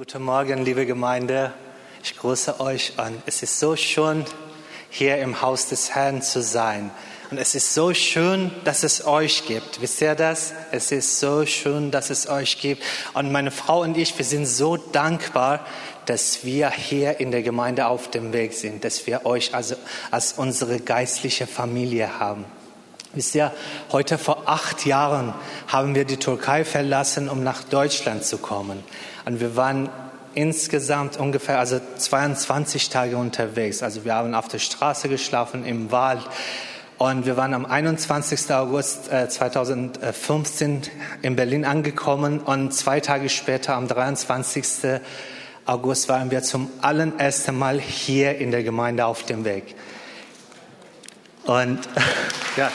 Guten Morgen, liebe Gemeinde. Ich grüße euch an. Es ist so schön, hier im Haus des Herrn zu sein. Und es ist so schön, dass es euch gibt. Wisst ihr das? Es ist so schön, dass es euch gibt. Und meine Frau und ich, wir sind so dankbar, dass wir hier in der Gemeinde auf dem Weg sind, dass wir euch also als unsere geistliche Familie haben. Wisst ihr, heute vor acht Jahren haben wir die Türkei verlassen, um nach Deutschland zu kommen. Und wir waren insgesamt ungefähr also 22 Tage unterwegs. Also wir haben auf der Straße geschlafen, im Wald. Und wir waren am 21. August 2015 äh, in Berlin angekommen und zwei Tage später, am 23. August, waren wir zum allerersten Mal hier in der Gemeinde auf dem Weg. Und ja.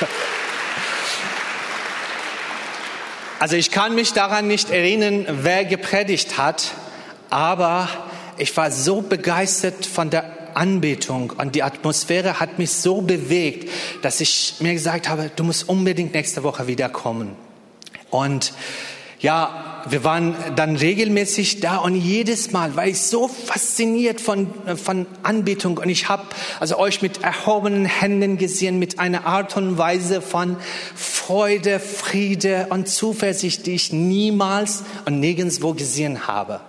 Also ich kann mich daran nicht erinnern, wer gepredigt hat, aber ich war so begeistert von der Anbetung und die Atmosphäre hat mich so bewegt, dass ich mir gesagt habe, du musst unbedingt nächste Woche wiederkommen. Und ja, wir waren dann regelmäßig da und jedes Mal war ich so fasziniert von, von Anbetung und ich habe also euch mit erhobenen Händen gesehen, mit einer Art und Weise von Freude, Friede und Zuversicht, die ich niemals und nirgendwo gesehen habe.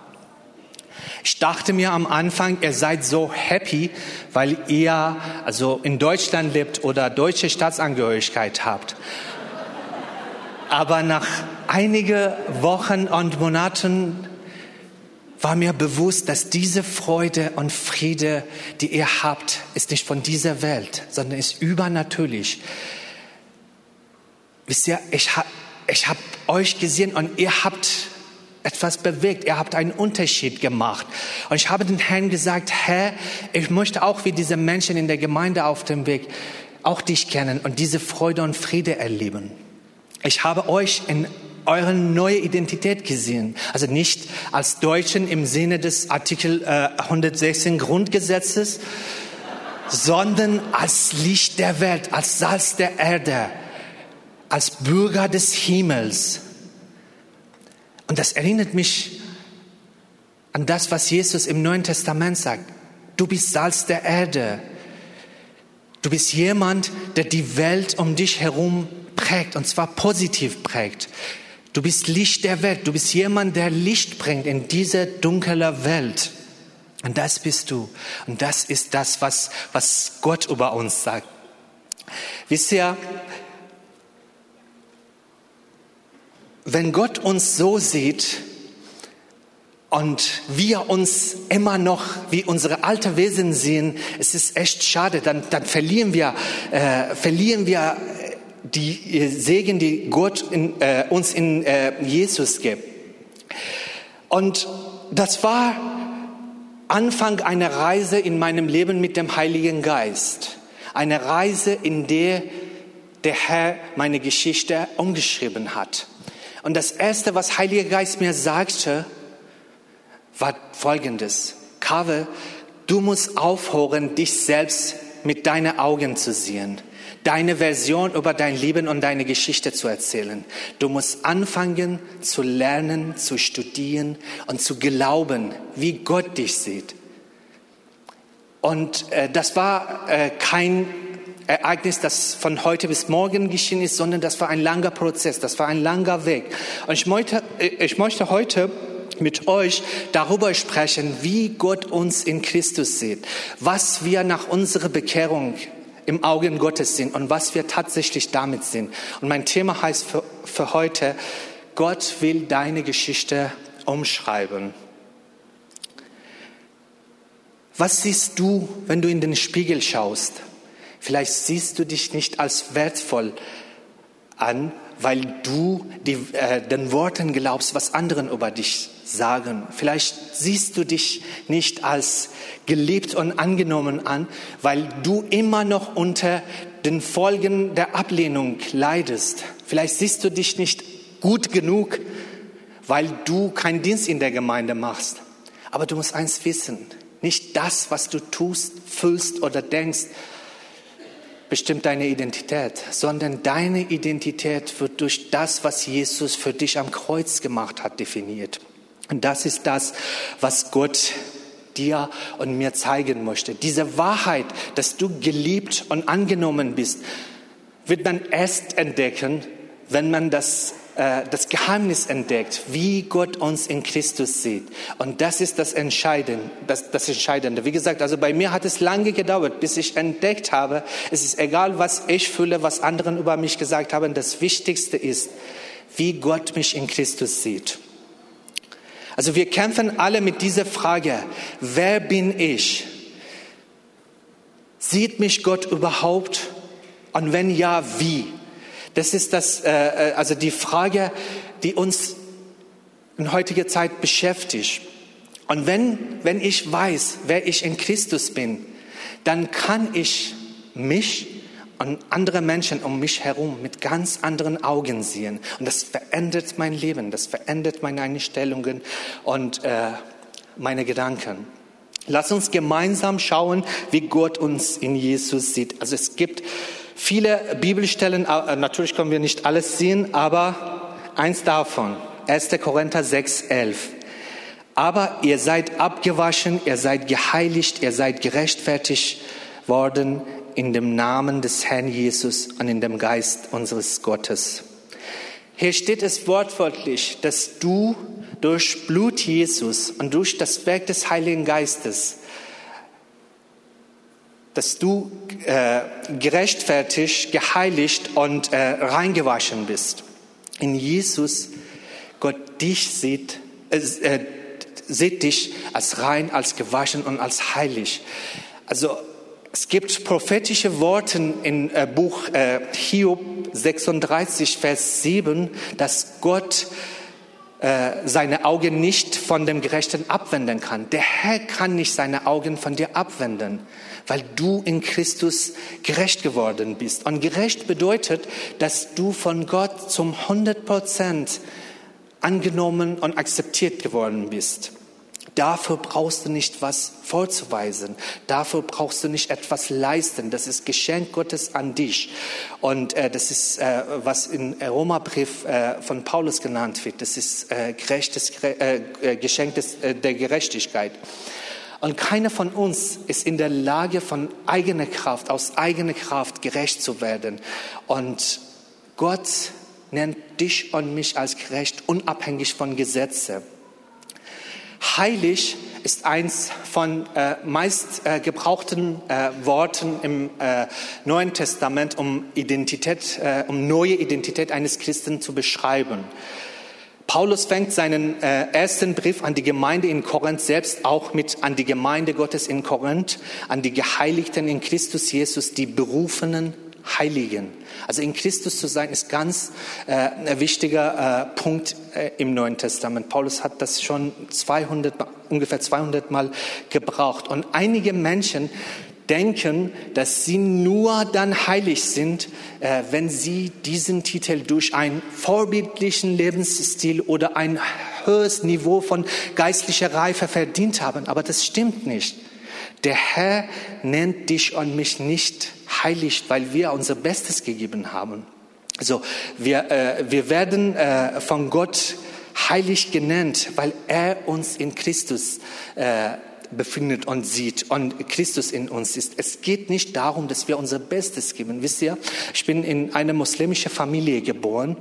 Ich dachte mir am Anfang, ihr seid so happy, weil ihr also in Deutschland lebt oder deutsche Staatsangehörigkeit habt. Aber nach einigen Wochen und Monaten war mir bewusst, dass diese Freude und Friede, die ihr habt, ist nicht von dieser Welt, sondern ist übernatürlich. Wisst ihr, ich habe ich hab euch gesehen und ihr habt etwas bewegt. Ihr habt einen Unterschied gemacht. Und ich habe den Herrn gesagt, Herr, ich möchte auch wie diese Menschen in der Gemeinde auf dem Weg auch dich kennen und diese Freude und Friede erleben. Ich habe euch in eure neue Identität gesehen. Also nicht als Deutschen im Sinne des Artikel äh, 116 Grundgesetzes, sondern als Licht der Welt, als Salz der Erde, als Bürger des Himmels. Und das erinnert mich an das, was Jesus im Neuen Testament sagt. Du bist Salz der Erde. Du bist jemand, der die Welt um dich herum prägt, und zwar positiv prägt. Du bist Licht der Welt. Du bist jemand, der Licht bringt in diese dunkle Welt. Und das bist du. Und das ist das, was, was Gott über uns sagt. Wisst ihr, wenn Gott uns so sieht und wir uns immer noch wie unsere alte Wesen sehen, es ist echt schade, dann, dann verlieren wir, äh, verlieren wir die Segen, die Gott in, äh, uns in äh, Jesus gibt. Und das war Anfang einer Reise in meinem Leben mit dem Heiligen Geist. Eine Reise, in der der Herr meine Geschichte umgeschrieben hat. Und das Erste, was Heiliger Geist mir sagte, war Folgendes. Kave, du musst aufhören, dich selbst mit deinen Augen zu sehen deine Version über dein Leben und deine Geschichte zu erzählen. Du musst anfangen zu lernen, zu studieren und zu glauben, wie Gott dich sieht. Und äh, das war äh, kein Ereignis, das von heute bis morgen geschehen ist, sondern das war ein langer Prozess, das war ein langer Weg. Und ich möchte, äh, ich möchte heute mit euch darüber sprechen, wie Gott uns in Christus sieht, was wir nach unserer Bekehrung im Augen Gottes sind und was wir tatsächlich damit sind. Und mein Thema heißt für, für heute, Gott will deine Geschichte umschreiben. Was siehst du, wenn du in den Spiegel schaust? Vielleicht siehst du dich nicht als wertvoll an, weil du die, äh, den Worten glaubst, was anderen über dich sagen. Vielleicht siehst du dich nicht als geliebt und angenommen an, weil du immer noch unter den Folgen der Ablehnung leidest. Vielleicht siehst du dich nicht gut genug, weil du keinen Dienst in der Gemeinde machst. Aber du musst eins wissen, nicht das, was du tust, fühlst oder denkst, bestimmt deine Identität, sondern deine Identität wird durch das, was Jesus für dich am Kreuz gemacht hat, definiert. Und das ist das, was Gott dir und mir zeigen möchte. Diese Wahrheit, dass du geliebt und angenommen bist, wird man erst entdecken, wenn man das, das Geheimnis entdeckt, wie Gott uns in Christus sieht. Und das ist das Entscheidende, das, das Entscheidende. Wie gesagt, also bei mir hat es lange gedauert, bis ich entdeckt habe, es ist egal, was ich fühle, was anderen über mich gesagt haben, das Wichtigste ist, wie Gott mich in Christus sieht. Also wir kämpfen alle mit dieser Frage, wer bin ich? Sieht mich Gott überhaupt? Und wenn ja, wie? Das ist das, äh, äh, also die Frage, die uns in heutiger Zeit beschäftigt. Und wenn, wenn ich weiß, wer ich in Christus bin, dann kann ich mich und andere Menschen um mich herum mit ganz anderen Augen sehen. Und das verändert mein Leben, das verändert meine Einstellungen und äh, meine Gedanken. Lass uns gemeinsam schauen, wie Gott uns in Jesus sieht. Also es gibt viele Bibelstellen, äh, natürlich können wir nicht alles sehen, aber eins davon, 1. Korinther 6, 11. Aber ihr seid abgewaschen, ihr seid geheiligt, ihr seid gerechtfertigt worden in dem Namen des Herrn Jesus und in dem Geist unseres Gottes. Hier steht es wortwörtlich, dass du durch Blut Jesus und durch das Werk des Heiligen Geistes, dass du äh, gerechtfertigt, geheiligt und äh, reingewaschen bist. In Jesus, Gott dich sieht, äh, äh sieht dich als rein, als gewaschen und als heilig. Also es gibt prophetische Worte im äh, Buch äh, Hiob 36, Vers 7, dass Gott äh, seine Augen nicht von dem Gerechten abwenden kann. Der Herr kann nicht seine Augen von dir abwenden, weil du in Christus gerecht geworden bist. Und gerecht bedeutet, dass du von Gott zum 100 Prozent angenommen und akzeptiert geworden bist. Dafür brauchst du nicht was vorzuweisen. Dafür brauchst du nicht etwas leisten. Das ist Geschenk Gottes an dich. Und äh, das ist, äh, was im Roma-Brief äh, von Paulus genannt wird. Das ist äh, gerechtes, äh, äh, Geschenk des, äh, der Gerechtigkeit. Und keiner von uns ist in der Lage, von eigener Kraft, aus eigener Kraft gerecht zu werden. Und Gott nennt dich und mich als gerecht, unabhängig von Gesetzen. Heilig ist eins von äh, meist äh, gebrauchten äh, Worten im äh, Neuen Testament, um Identität, äh, um neue Identität eines Christen zu beschreiben. Paulus fängt seinen äh, ersten Brief an die Gemeinde in Korinth selbst auch mit an die Gemeinde Gottes in Korinth, an die Geheiligten in Christus Jesus, die berufenen Heiligen. Also in Christus zu sein ist ganz äh, ein wichtiger äh, Punkt äh, im Neuen Testament. Paulus hat das schon 200, ungefähr 200 Mal gebraucht. Und einige Menschen denken, dass sie nur dann heilig sind, äh, wenn sie diesen Titel durch einen vorbildlichen Lebensstil oder ein höheres Niveau von geistlicher Reife verdient haben. Aber das stimmt nicht. Der Herr nennt dich und mich nicht heilig, weil wir unser Bestes gegeben haben. So, wir, äh, wir werden äh, von Gott heilig genannt, weil er uns in Christus äh, befindet und sieht und Christus in uns ist. Es geht nicht darum, dass wir unser Bestes geben. Wisst ihr, ich bin in eine muslimische Familie geboren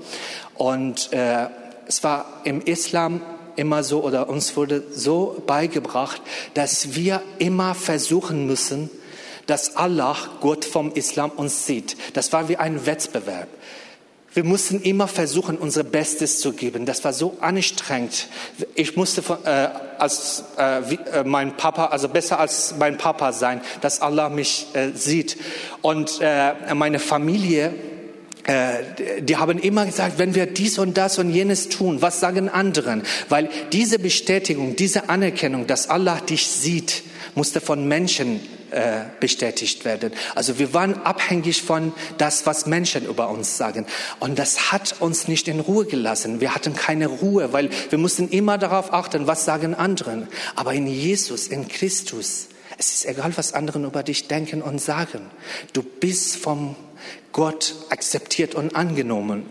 und äh, es war im Islam immer so oder uns wurde so beigebracht, dass wir immer versuchen müssen, dass Allah, Gott vom Islam, uns sieht. Das war wie ein Wettbewerb. Wir mussten immer versuchen, unser Bestes zu geben. Das war so anstrengend. Ich musste äh, als äh, wie, äh, mein Papa, also besser als mein Papa sein, dass Allah mich äh, sieht. Und äh, meine Familie äh, die haben immer gesagt, wenn wir dies und das und jenes tun, was sagen anderen? Weil diese Bestätigung, diese Anerkennung, dass Allah dich sieht, musste von Menschen äh, bestätigt werden. Also wir waren abhängig von das, was Menschen über uns sagen. Und das hat uns nicht in Ruhe gelassen. Wir hatten keine Ruhe, weil wir mussten immer darauf achten, was sagen anderen. Aber in Jesus, in Christus, es ist egal, was anderen über dich denken und sagen. Du bist vom Gott akzeptiert und angenommen.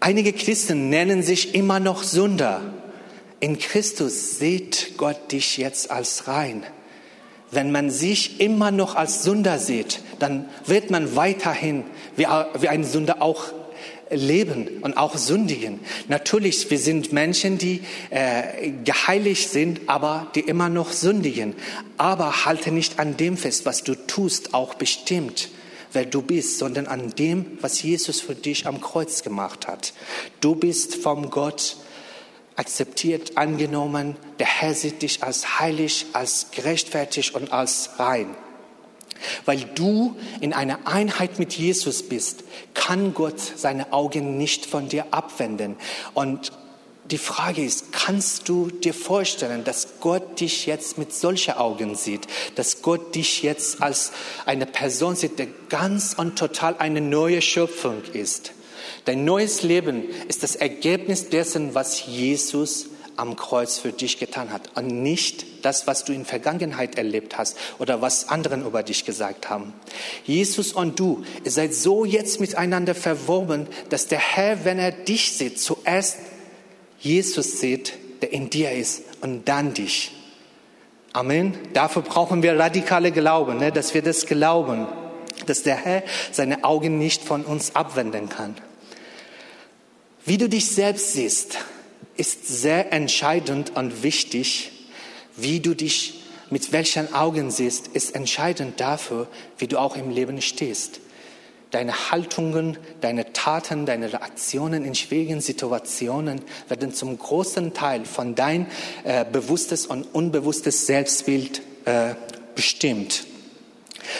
Einige Christen nennen sich immer noch Sünder. In Christus sieht Gott dich jetzt als rein. Wenn man sich immer noch als Sünder sieht, dann wird man weiterhin wie, ein Sünder auch leben und auch sündigen. Natürlich, wir sind Menschen, die äh, geheiligt sind, aber die immer noch sündigen. Aber halte nicht an dem fest, was du tust, auch bestimmt wer du bist, sondern an dem, was Jesus für dich am Kreuz gemacht hat. Du bist vom Gott akzeptiert, angenommen. Der Herr sieht dich als heilig, als gerechtfertigt und als rein. Weil du in einer Einheit mit Jesus bist, kann Gott seine Augen nicht von dir abwenden. Und die Frage ist, kannst du dir vorstellen, dass Gott dich jetzt mit solchen Augen sieht, dass Gott dich jetzt als eine Person sieht, der ganz und total eine neue Schöpfung ist? Dein neues Leben ist das Ergebnis dessen, was Jesus am Kreuz für dich getan hat und nicht das, was du in Vergangenheit erlebt hast oder was anderen über dich gesagt haben. Jesus und du, ihr seid so jetzt miteinander verwoben, dass der Herr, wenn er dich sieht, zuerst Jesus sieht, der in dir ist und dann dich. Amen. Dafür brauchen wir radikale Glauben, ne, dass wir das glauben, dass der Herr seine Augen nicht von uns abwenden kann. Wie du dich selbst siehst, ist sehr entscheidend und wichtig. Wie du dich mit welchen Augen siehst, ist entscheidend dafür, wie du auch im Leben stehst. Deine Haltungen, deine Taten, deine Reaktionen in schwierigen Situationen werden zum großen Teil von dein äh, bewusstes und unbewusstes Selbstbild äh, bestimmt.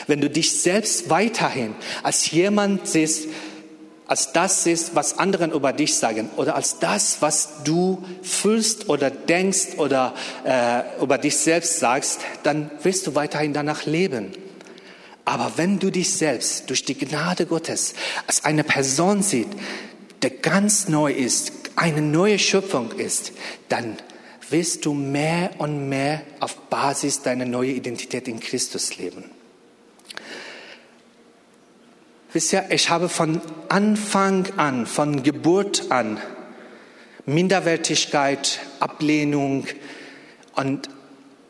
Wenn du dich selbst weiterhin als jemand siehst, als das siehst, was anderen über dich sagen oder als das, was du fühlst oder denkst oder äh, über dich selbst sagst, dann wirst du weiterhin danach leben. Aber wenn du dich selbst durch die Gnade Gottes als eine Person siehst, der ganz neu ist, eine neue Schöpfung ist, dann wirst du mehr und mehr auf Basis deiner neuen Identität in Christus leben. Wisst ihr, ich habe von Anfang an, von Geburt an, Minderwertigkeit, Ablehnung und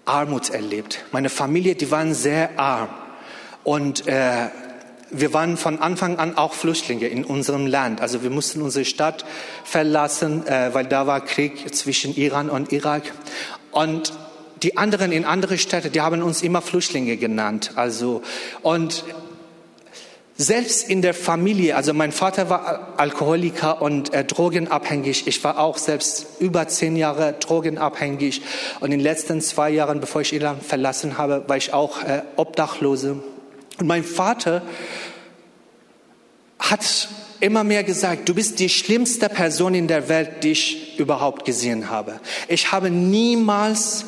Armut erlebt. Meine Familie, die waren sehr arm. Und äh, wir waren von Anfang an auch Flüchtlinge in unserem Land. Also wir mussten unsere Stadt verlassen, äh, weil da war Krieg zwischen Iran und Irak. Und die anderen in andere Städte, die haben uns immer Flüchtlinge genannt. Also und selbst in der Familie, also mein Vater war Alkoholiker und äh, drogenabhängig. Ich war auch selbst über zehn Jahre drogenabhängig. Und in den letzten zwei Jahren, bevor ich Irland verlassen habe, war ich auch äh, Obdachlose. Und mein Vater hat immer mehr gesagt, du bist die schlimmste Person in der Welt, die ich überhaupt gesehen habe. Ich habe niemals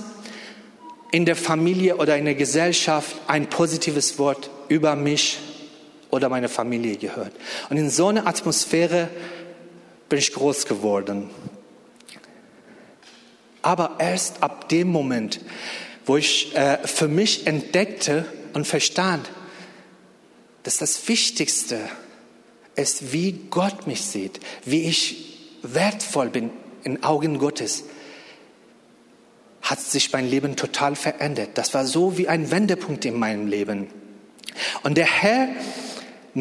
in der Familie oder in der Gesellschaft ein positives Wort über mich oder meine Familie gehört. Und in so einer Atmosphäre bin ich groß geworden. Aber erst ab dem Moment, wo ich äh, für mich entdeckte und verstand, dass das Wichtigste ist, wie Gott mich sieht, wie ich wertvoll bin in Augen Gottes, hat sich mein Leben total verändert. Das war so wie ein Wendepunkt in meinem Leben. Und der Herr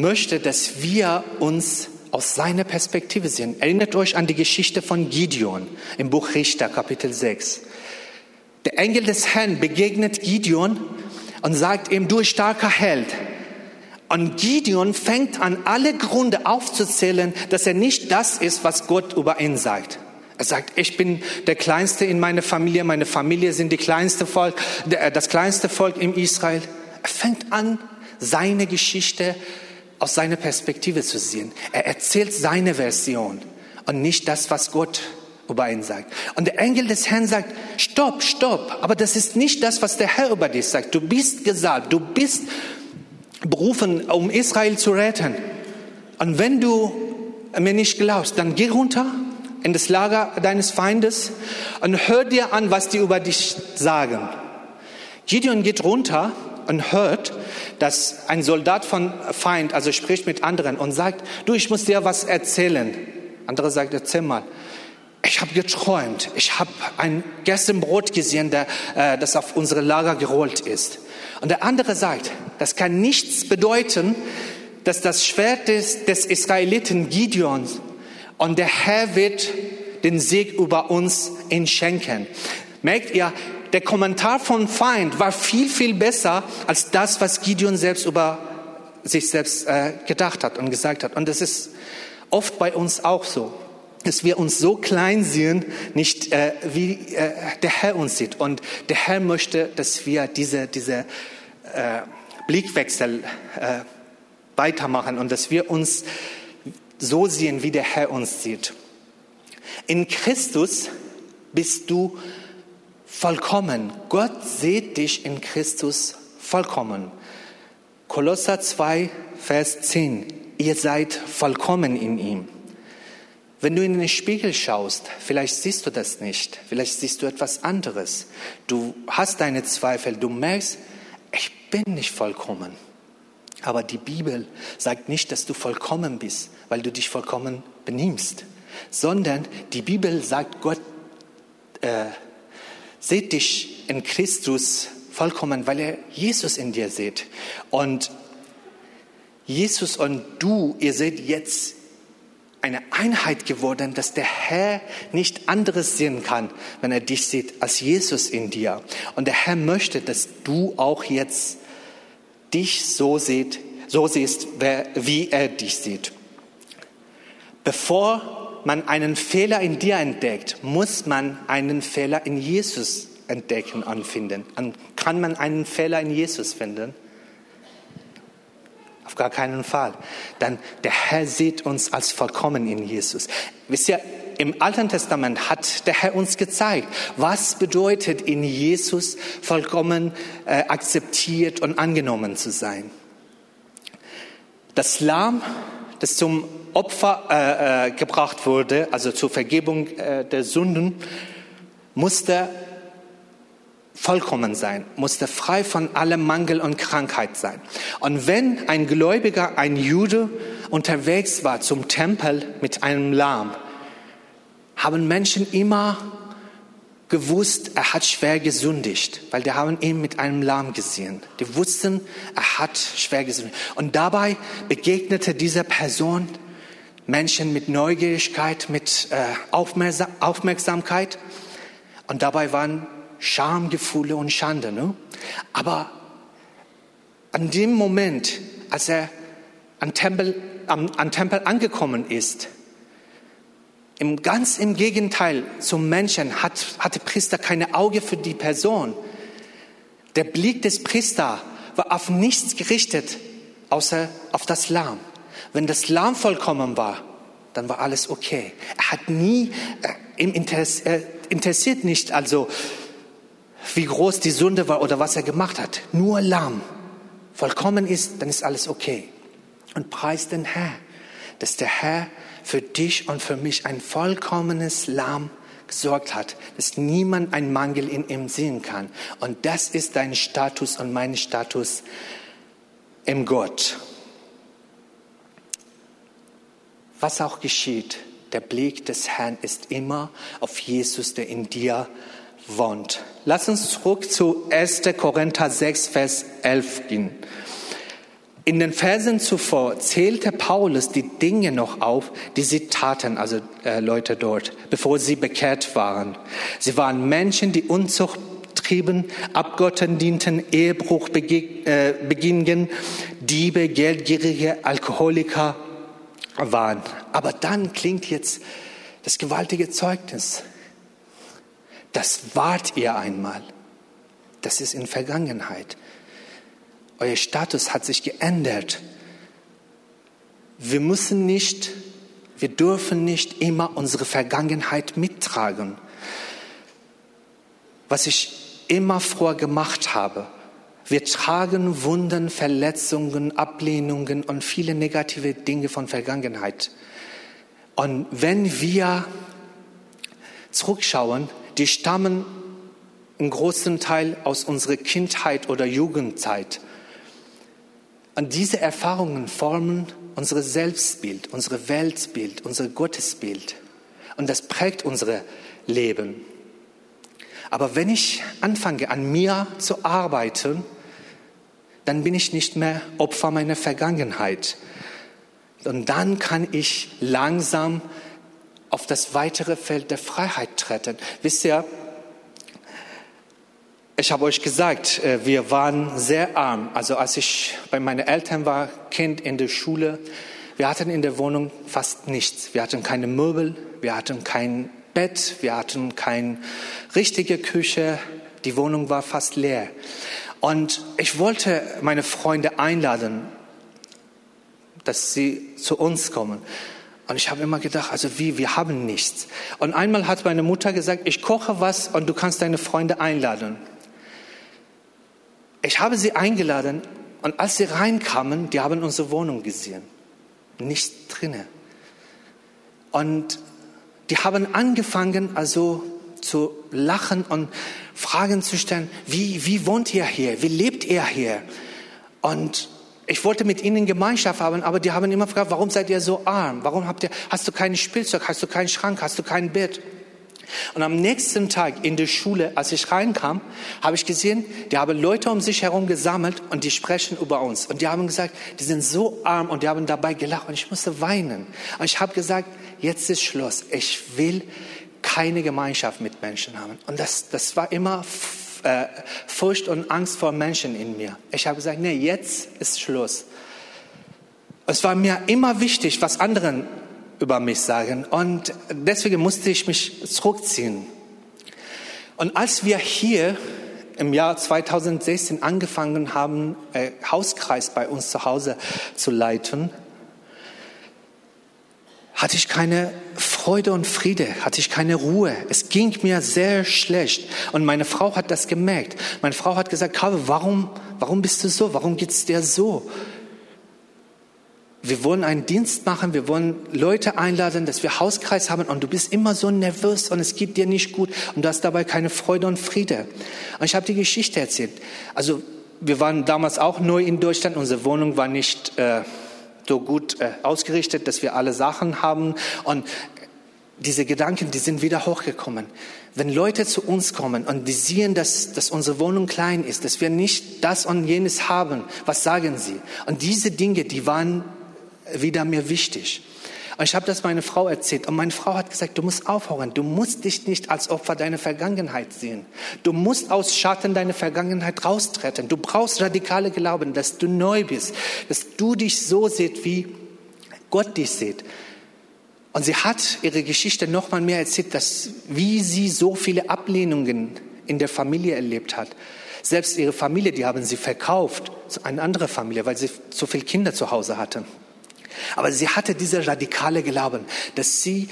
möchte, dass wir uns aus seiner Perspektive sehen. Erinnert euch an die Geschichte von Gideon im Buch Richter, Kapitel 6. Der Engel des Herrn begegnet Gideon und sagt ihm, du starker Held. Und Gideon fängt an, alle Gründe aufzuzählen, dass er nicht das ist, was Gott über ihn sagt. Er sagt, ich bin der Kleinste in meiner Familie, meine Familie sind die kleinste Volk, das kleinste Volk im Israel. Er fängt an, seine Geschichte aus seiner Perspektive zu sehen. Er erzählt seine Version und nicht das, was Gott über ihn sagt. Und der Engel des Herrn sagt, stopp, stopp, aber das ist nicht das, was der Herr über dich sagt. Du bist gesagt, du bist berufen, um Israel zu retten. Und wenn du mir nicht glaubst, dann geh runter in das Lager deines Feindes und hör dir an, was die über dich sagen. Gideon geht runter und hört, dass ein Soldat von Feind, also spricht mit anderen und sagt, du, ich muss dir was erzählen. Andere sagt, erzähl mal. Ich habe geträumt. Ich habe ein gestern Brot gesehen, der, äh, das auf unsere Lager gerollt ist. Und der andere sagt, das kann nichts bedeuten, dass das Schwert des, des Israeliten Gideons und der Herr wird den Sieg über uns ihn schenken. Merkt ihr, der Kommentar vom Feind war viel, viel besser als das, was Gideon selbst über sich selbst äh, gedacht hat und gesagt hat. Und das ist oft bei uns auch so, dass wir uns so klein sehen, nicht äh, wie äh, der Herr uns sieht. Und der Herr möchte, dass wir diese, diese äh, Blickwechsel äh, weitermachen und dass wir uns so sehen, wie der Herr uns sieht. In Christus bist du vollkommen. Gott sieht dich in Christus vollkommen. Kolosser 2, Vers 10. Ihr seid vollkommen in ihm. Wenn du in den Spiegel schaust, vielleicht siehst du das nicht, vielleicht siehst du etwas anderes. Du hast deine Zweifel, du merkst, ich bin nicht vollkommen. Aber die Bibel sagt nicht, dass du vollkommen bist, weil du dich vollkommen benimmst, sondern die Bibel sagt, Gott äh, sieht dich in Christus vollkommen, weil er Jesus in dir sieht. Und Jesus und du, ihr seid jetzt eine Einheit geworden, dass der Herr nicht anderes sehen kann, wenn er dich sieht, als Jesus in dir. Und der Herr möchte, dass du auch jetzt dich so sieht, so siehst, wie er dich sieht. Bevor man einen Fehler in dir entdeckt, muss man einen Fehler in Jesus entdecken und finden. Kann man einen Fehler in Jesus finden? Auf gar keinen Fall. Dann der Herr sieht uns als vollkommen in Jesus. Wisst ihr, im Alten Testament hat der Herr uns gezeigt, was bedeutet in Jesus vollkommen äh, akzeptiert und angenommen zu sein. Das Lamm, das zum Opfer äh, äh, gebracht wurde, also zur Vergebung äh, der Sünden, musste vollkommen sein, musste frei von allem Mangel und Krankheit sein. Und wenn ein Gläubiger, ein Jude unterwegs war zum Tempel mit einem Lamm, haben Menschen immer gewusst, er hat schwer gesündigt, weil die haben ihn mit einem Lamm gesehen. Die wussten, er hat schwer gesündigt. Und dabei begegnete dieser Person Menschen mit Neugierigkeit, mit äh, Aufmerksamkeit. Und dabei waren Schamgefühle und Schande. Ne? Aber an dem Moment, als er an Tempel, am, an Tempel angekommen ist, im, ganz im Gegenteil zum Menschen hat, hatte Priester keine Auge für die Person. Der Blick des Priester war auf nichts gerichtet, außer auf das Lamm. Wenn das Lamm vollkommen war, dann war alles okay. Er hat nie, äh, interess, äh, interessiert nicht, also wie groß die Sünde war oder was er gemacht hat. Nur Lamm vollkommen ist, dann ist alles okay. Und preis den Herr, dass der Herr für dich und für mich ein vollkommenes Lamm gesorgt hat, dass niemand einen Mangel in ihm sehen kann. Und das ist dein Status und mein Status im Gott. Was auch geschieht, der Blick des Herrn ist immer auf Jesus, der in dir wohnt. Lass uns zurück zu 1. Korinther 6, Vers 11 gehen. In den Versen zuvor zählte Paulus die Dinge noch auf, die sie taten, also äh, Leute dort, bevor sie bekehrt waren. Sie waren Menschen, die Unzucht trieben, Abgotten dienten, Ehebruch äh, begingen, Diebe, Geldgierige, Alkoholiker waren. Aber dann klingt jetzt das gewaltige Zeugnis. Das wart ihr einmal. Das ist in Vergangenheit. Euer Status hat sich geändert. Wir müssen nicht, wir dürfen nicht immer unsere Vergangenheit mittragen. Was ich immer früher gemacht habe. Wir tragen Wunden, Verletzungen, Ablehnungen und viele negative Dinge von Vergangenheit. Und wenn wir zurückschauen, die stammen im großen Teil aus unserer Kindheit oder Jugendzeit. Und diese Erfahrungen formen unser Selbstbild, unser Weltbild, unser Gottesbild. Und das prägt unser Leben. Aber wenn ich anfange, an mir zu arbeiten, dann bin ich nicht mehr Opfer meiner Vergangenheit. Und dann kann ich langsam auf das weitere Feld der Freiheit treten. Wisst ihr, ich habe euch gesagt, äh, wir waren sehr arm. Also als ich bei meinen Eltern war, Kind in der Schule, wir hatten in der Wohnung fast nichts. Wir hatten keine Möbel, wir hatten kein Bett, wir hatten keine richtige Küche. Die Wohnung war fast leer. Und ich wollte meine Freunde einladen, dass sie zu uns kommen. Und ich habe immer gedacht, also wie, wir haben nichts. Und einmal hat meine Mutter gesagt, ich koche was und du kannst deine Freunde einladen. Ich habe sie eingeladen und als sie reinkamen, die haben unsere Wohnung gesehen. Nichts drinne. Und die haben angefangen, also zu lachen und Fragen zu stellen. Wie, wie wohnt ihr hier? Wie lebt ihr hier? Und ich wollte mit ihnen Gemeinschaft haben, aber die haben immer gefragt, warum seid ihr so arm? Warum habt ihr, hast du kein Spielzeug? Hast du keinen Schrank? Hast du kein Bett? Und am nächsten Tag in der Schule, als ich reinkam, habe ich gesehen, die haben Leute um sich herum gesammelt und die sprechen über uns. Und die haben gesagt, die sind so arm und die haben dabei gelacht und ich musste weinen. Und ich habe gesagt, jetzt ist Schluss. Ich will keine Gemeinschaft mit Menschen haben. Und das, das war immer äh, Furcht und Angst vor Menschen in mir. Ich habe gesagt, nee, jetzt ist Schluss. Es war mir immer wichtig, was anderen über mich sagen. Und deswegen musste ich mich zurückziehen. Und als wir hier im Jahr 2016 angefangen haben, äh, Hauskreis bei uns zu Hause zu leiten, hatte ich keine Freude und Friede, hatte ich keine Ruhe. Es ging mir sehr schlecht. Und meine Frau hat das gemerkt. Meine Frau hat gesagt, Kabe, warum, warum bist du so? Warum geht's dir so? Wir wollen einen Dienst machen, wir wollen Leute einladen, dass wir Hauskreis haben und du bist immer so nervös und es geht dir nicht gut und du hast dabei keine Freude und Friede. Und ich habe die Geschichte erzählt. Also wir waren damals auch neu in Deutschland, unsere Wohnung war nicht... Äh, so gut äh, ausgerichtet, dass wir alle Sachen haben. Und diese Gedanken, die sind wieder hochgekommen. Wenn Leute zu uns kommen und die sehen, dass, dass unsere Wohnung klein ist, dass wir nicht das und jenes haben, was sagen sie? Und diese Dinge, die waren wieder mir wichtig. Und ich habe das meiner Frau erzählt und meine Frau hat gesagt, du musst aufhören, du musst dich nicht als Opfer deiner Vergangenheit sehen. Du musst aus Schatten deiner Vergangenheit raustreten. Du brauchst radikale Glauben, dass du neu bist, dass du dich so siehst, wie Gott dich sieht. Und sie hat ihre Geschichte noch mal mehr erzählt, dass, wie sie so viele Ablehnungen in der Familie erlebt hat. Selbst ihre Familie, die haben sie verkauft zu einer anderen Familie, weil sie so viele Kinder zu Hause hatte. Aber sie hatte diese radikale Glauben, dass sie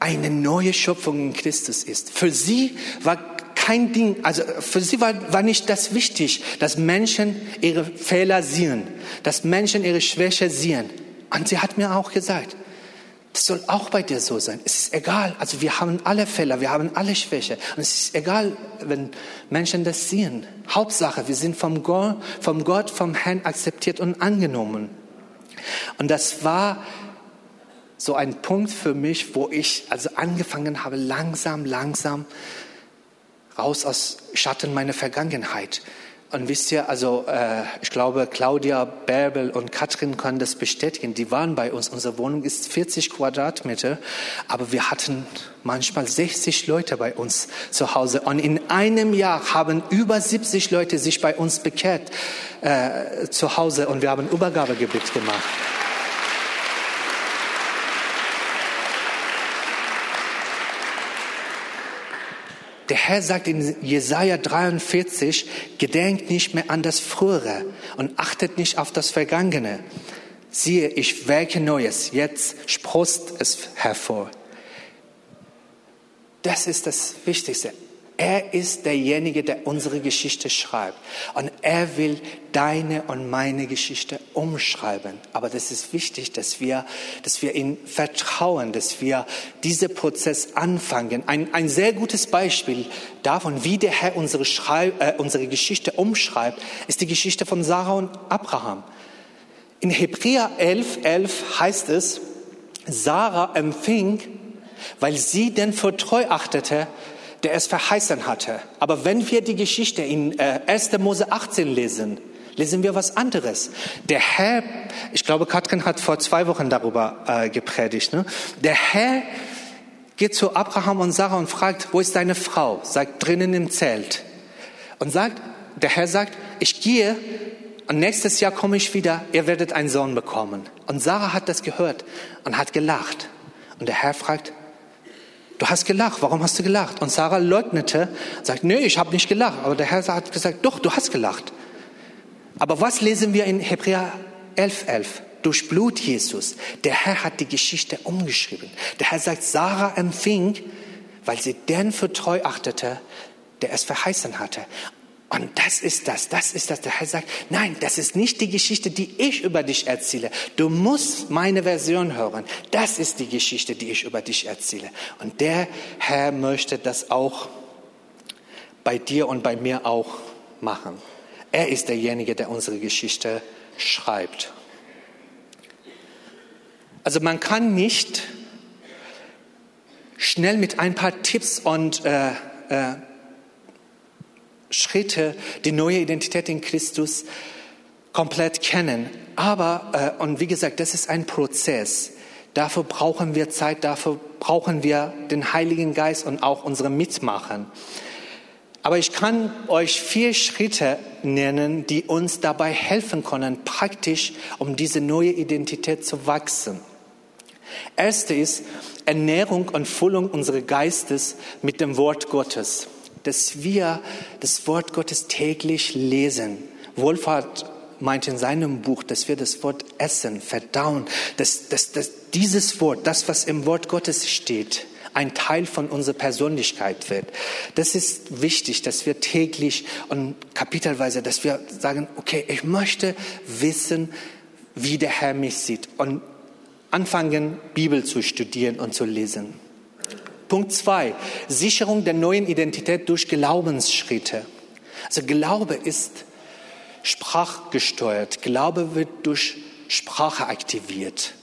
eine neue Schöpfung in Christus ist. Für sie war kein Ding, also für sie war, war nicht das wichtig, dass Menschen ihre Fehler sehen, dass Menschen ihre Schwäche sehen. Und sie hat mir auch gesagt, das soll auch bei dir so sein. Es ist egal. Also wir haben alle Fehler, wir haben alle Schwäche. Und es ist egal, wenn Menschen das sehen. Hauptsache, wir sind vom Gott, vom Gott, vom Herrn akzeptiert und angenommen. Und das war so ein Punkt für mich, wo ich also angefangen habe, langsam, langsam raus aus Schatten meiner Vergangenheit. Und wisst ihr, also äh, ich glaube, Claudia, Bärbel und Katrin können das bestätigen. Die waren bei uns. Unsere Wohnung ist 40 Quadratmeter, aber wir hatten manchmal 60 Leute bei uns zu Hause. Und in einem Jahr haben über 70 Leute sich bei uns bekehrt äh, zu Hause und wir haben Übergabegebet gemacht. Der Herr sagt in Jesaja 43, gedenkt nicht mehr an das Frühere und achtet nicht auf das Vergangene. Siehe, ich werke Neues, jetzt sprost es hervor. Das ist das Wichtigste. Er ist derjenige, der unsere Geschichte schreibt. Und er will deine und meine Geschichte umschreiben. Aber das ist wichtig, dass wir, dass wir ihm vertrauen, dass wir diesen Prozess anfangen. Ein, ein sehr gutes Beispiel davon, wie der Herr unsere, Schreib, äh, unsere Geschichte umschreibt, ist die Geschichte von Sarah und Abraham. In Hebräer 11, 11 heißt es, Sarah empfing, weil sie den für treu achtete, der es verheißen hatte. Aber wenn wir die Geschichte in äh, 1. Mose 18 lesen, lesen wir was anderes. Der Herr, ich glaube, Katrin hat vor zwei Wochen darüber äh, gepredigt, ne? der Herr geht zu Abraham und Sarah und fragt, wo ist deine Frau? Sagt, drinnen im Zelt. Und sagt, der Herr sagt, ich gehe und nächstes Jahr komme ich wieder, ihr werdet einen Sohn bekommen. Und Sarah hat das gehört und hat gelacht. Und der Herr fragt, du hast gelacht, warum hast du gelacht? Und Sarah leugnete, sagt, nee, ich habe nicht gelacht. Aber der Herr hat gesagt, doch, du hast gelacht. Aber was lesen wir in Hebräer 11, 11? Durch Blut Jesus. Der Herr hat die Geschichte umgeschrieben. Der Herr sagt, Sarah empfing, weil sie den für treu achtete, der es verheißen hatte. Und das ist das, das ist das. Der Herr sagt, nein, das ist nicht die Geschichte, die ich über dich erzähle. Du musst meine Version hören. Das ist die Geschichte, die ich über dich erzähle. Und der Herr möchte das auch bei dir und bei mir auch machen. Er ist derjenige, der unsere Geschichte schreibt. Also man kann nicht schnell mit ein paar Tipps und äh, äh, Schritte die neue Identität in Christus komplett kennen. Aber, äh, und wie gesagt, das ist ein Prozess. Dafür brauchen wir Zeit, dafür brauchen wir den Heiligen Geist und auch unsere Mitmachen. Aber ich kann euch vier Schritte nennen, die uns dabei helfen können, praktisch, um diese neue Identität zu wachsen. Erste ist Ernährung und Füllung unseres Geistes mit dem Wort Gottes dass wir das Wort Gottes täglich lesen. Wohlfahrt meint in seinem Buch, dass wir das Wort essen, verdauen, dass, dass, dass dieses Wort, das, was im Wort Gottes steht, ein Teil von unserer Persönlichkeit wird. Das ist wichtig, dass wir täglich und kapitelweise, dass wir sagen, okay, ich möchte wissen, wie der Herr mich sieht und anfangen, Bibel zu studieren und zu lesen. Punkt zwei, Sicherung der neuen Identität durch Glaubensschritte. Also Glaube ist sprachgesteuert. Glaube wird durch Sprache aktiviert.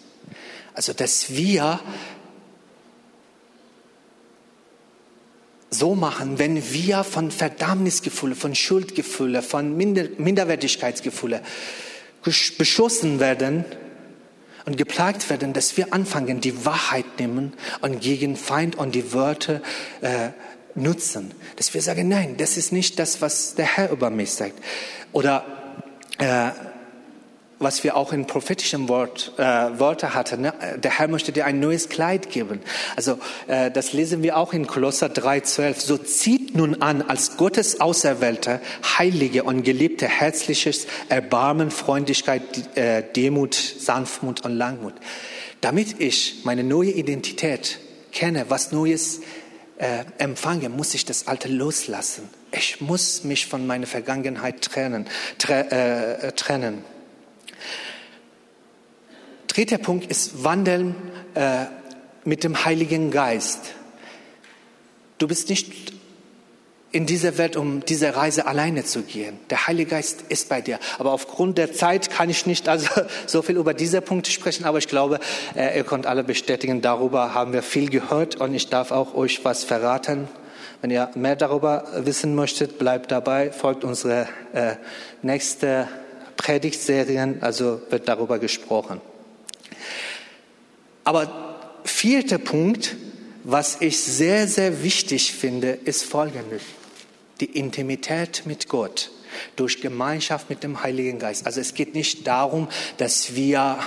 Also dass wir so machen, wenn wir von Verdammnisgefühle, von Schuldgefühle, von Minder Minderwertigkeitsgefühle beschossen werden, und geplagt werden, dass wir anfangen, die Wahrheit nehmen und gegen Feind und die Wörter äh, nutzen. Dass wir sagen, nein, das ist nicht das, was der Herr über mich sagt. Oder äh, was wir auch in prophetischem Wort, äh, Wörter hatten. Ne? Der Herr möchte dir ein neues Kleid geben. Also äh, das lesen wir auch in Kolosser 3,12. So zieht nun an als Gottes Auserwählte, heilige und geliebte herzliches Erbarmen, Freundlichkeit, äh, Demut, Sanftmut und Langmut. Damit ich meine neue Identität kenne, was Neues äh, empfange, muss ich das Alte loslassen. Ich muss mich von meiner Vergangenheit trennen. Tre äh, trennen. Dritter Punkt ist Wandeln äh, mit dem Heiligen Geist. Du bist nicht in dieser Welt, um diese Reise alleine zu gehen. Der Heilige Geist ist bei dir. Aber aufgrund der Zeit kann ich nicht also so viel über diese Punkte sprechen. Aber ich glaube, äh, ihr könnt alle bestätigen, darüber haben wir viel gehört. Und ich darf auch euch was verraten. Wenn ihr mehr darüber wissen möchtet, bleibt dabei, folgt unsere äh, nächste Predigtserien, also wird darüber gesprochen. Aber vierter Punkt, was ich sehr, sehr wichtig finde, ist folgendes. Die Intimität mit Gott durch Gemeinschaft mit dem Heiligen Geist. Also es geht nicht darum, dass wir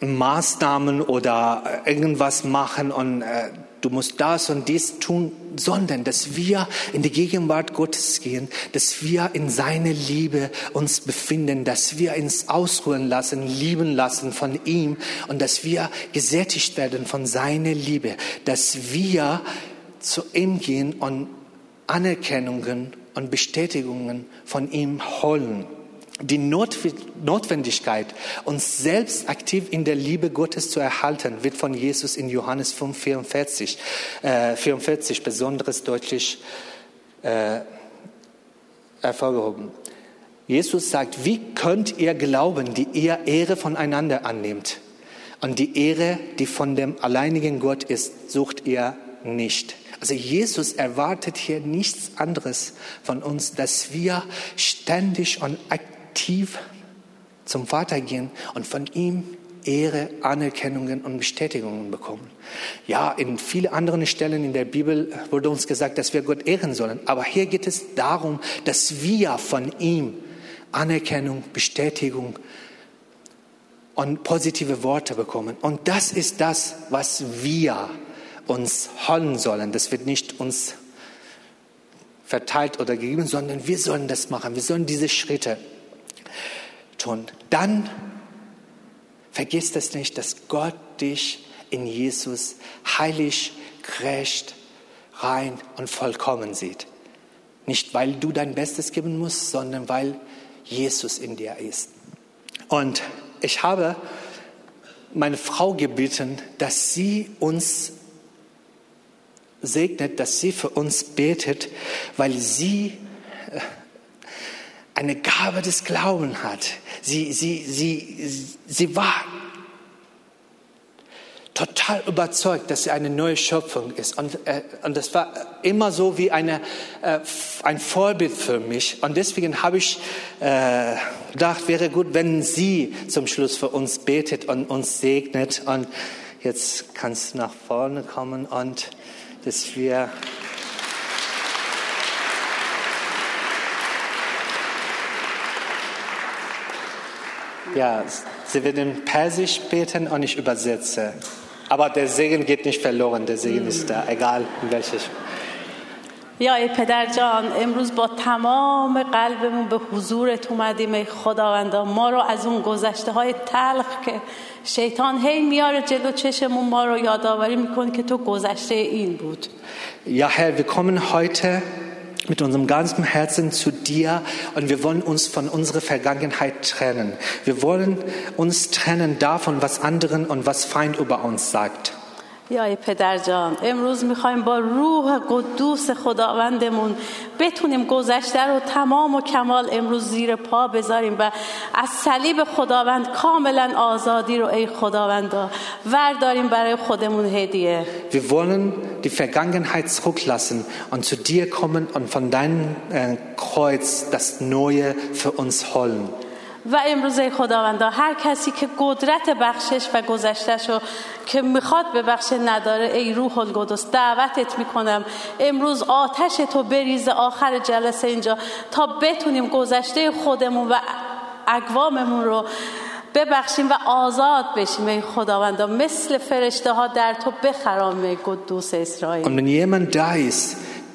Maßnahmen oder irgendwas machen und äh, du musst das und dies tun, sondern dass wir in die Gegenwart Gottes gehen, dass wir in seine Liebe uns befinden, dass wir uns ausruhen lassen, lieben lassen von ihm und dass wir gesättigt werden von seiner Liebe, dass wir zu ihm gehen und Anerkennungen und Bestätigungen von ihm holen die Notwendigkeit, uns selbst aktiv in der Liebe Gottes zu erhalten, wird von Jesus in Johannes 5, 44, äh, 44 besonders deutlich äh, hervorgehoben. Jesus sagt, wie könnt ihr glauben, die ihr Ehre voneinander annehmt? Und die Ehre, die von dem alleinigen Gott ist, sucht ihr nicht. Also Jesus erwartet hier nichts anderes von uns, dass wir ständig und aktiv zum Vater gehen und von ihm Ehre, Anerkennungen und Bestätigungen bekommen. Ja, in vielen anderen Stellen in der Bibel wurde uns gesagt, dass wir Gott ehren sollen. Aber hier geht es darum, dass wir von ihm Anerkennung, Bestätigung und positive Worte bekommen. Und das ist das, was wir uns holen sollen. Das wird nicht uns verteilt oder gegeben, sondern wir sollen das machen. Wir sollen diese Schritte tun. Dann vergiss das nicht, dass Gott dich in Jesus heilig, gerecht, rein und vollkommen sieht. Nicht, weil du dein Bestes geben musst, sondern weil Jesus in dir ist. Und ich habe meine Frau gebeten, dass sie uns segnet, dass sie für uns betet, weil sie äh, eine Gabe des Glaubens hat. Sie, sie, sie, sie war total überzeugt, dass sie eine neue Schöpfung ist. Und, äh, und das war immer so wie eine, äh, ein Vorbild für mich. Und deswegen habe ich äh, gedacht, wäre gut, wenn sie zum Schluss für uns betet und uns segnet. Und jetzt kannst du nach vorne kommen und dass wir Ja, sie wird in Persisch beten und ich übersetze. Aber der Segen geht nicht verloren, der Segen ist da, egal in welches. یا ای پدر جان امروز با تمام قلبمون به حضورت اومدیم ای خداوندا ما رو از اون گذشته های تلخ که شیطان هی میاره جلو چشمون ما رو یادآوری می‌کنه که تو گذشته این بود Ja, Herr, wir kommen heute mit unserem ganzen Herzen zu dir und wir wollen uns von unserer Vergangenheit trennen. Wir wollen uns trennen davon, was anderen und was Feind über uns sagt. یا ای پدر جان امروز می‌خوایم با روح قدوس خداوندمون بتونیم گذشته رو تمام و کمال امروز زیر پا بذاریم و از صلیب خداوند کاملا آزادی رو ای خداوندا ورداریم برای خودمون هدیه Wir wollen die Vergangenheit zurücklassen und zu dir kommen und von deinem äh, Kreuz das Neue für uns holen. و امروز خداوندا هر کسی که قدرت بخشش و گذشتش رو که می‌خواد ببخشه نداره ای روح القدس دعوتت می‌کنم. امروز آتش تو بریزه آخر جلسه اینجا تا بتونیم گذشته خودمون و اقواممون رو ببخشیم و آزاد بشیم. ای خداوندا مثل فرشته ها در تو بخرام ای قدوس اسرائیل. Und jemand da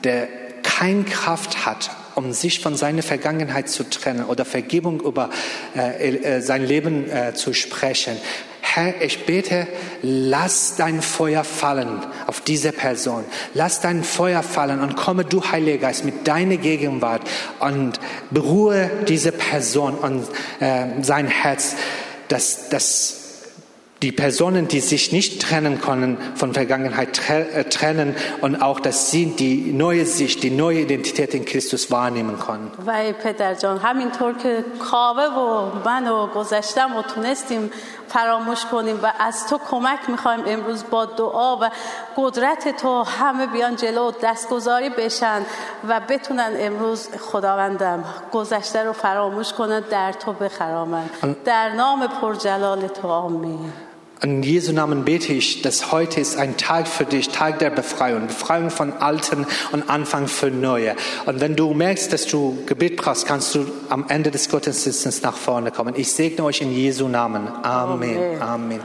der keine Kraft hat, um sich von seiner Vergangenheit zu trennen oder Vergebung über äh, äh, sein Leben äh, zu sprechen, Herr, ich bete, lass dein Feuer fallen auf diese Person. Lass dein Feuer fallen und komme du, Heiliger Geist, mit deiner Gegenwart und beruhe diese Person und äh, sein Herz, dass, dass die Personen, die sich nicht trennen können von Vergangenheit, äh, trennen und auch, dass sie die neue Sicht, die neue Identität in Christus wahrnehmen können. و ای پدر جان همینطور که کاوه و من و گذشتم و تونستیم فراموش کنیم و از تو کمک می‌خوایم امروز با دعا و قدرت تو همه بیان جلو دستگذاری بشن و بتونن امروز خداوندم گذشته رو فراموش کنن در تو بخرامن در نام پرجلال تو آمین In Jesu Namen bete ich, dass heute ist ein Tag für dich, Tag der Befreiung, Befreiung von Alten und Anfang für Neue. Und wenn du merkst, dass du Gebet brauchst, kannst du am Ende des Gottesdienstes nach vorne kommen. Ich segne euch in Jesu Namen. Amen. Amen. Amen.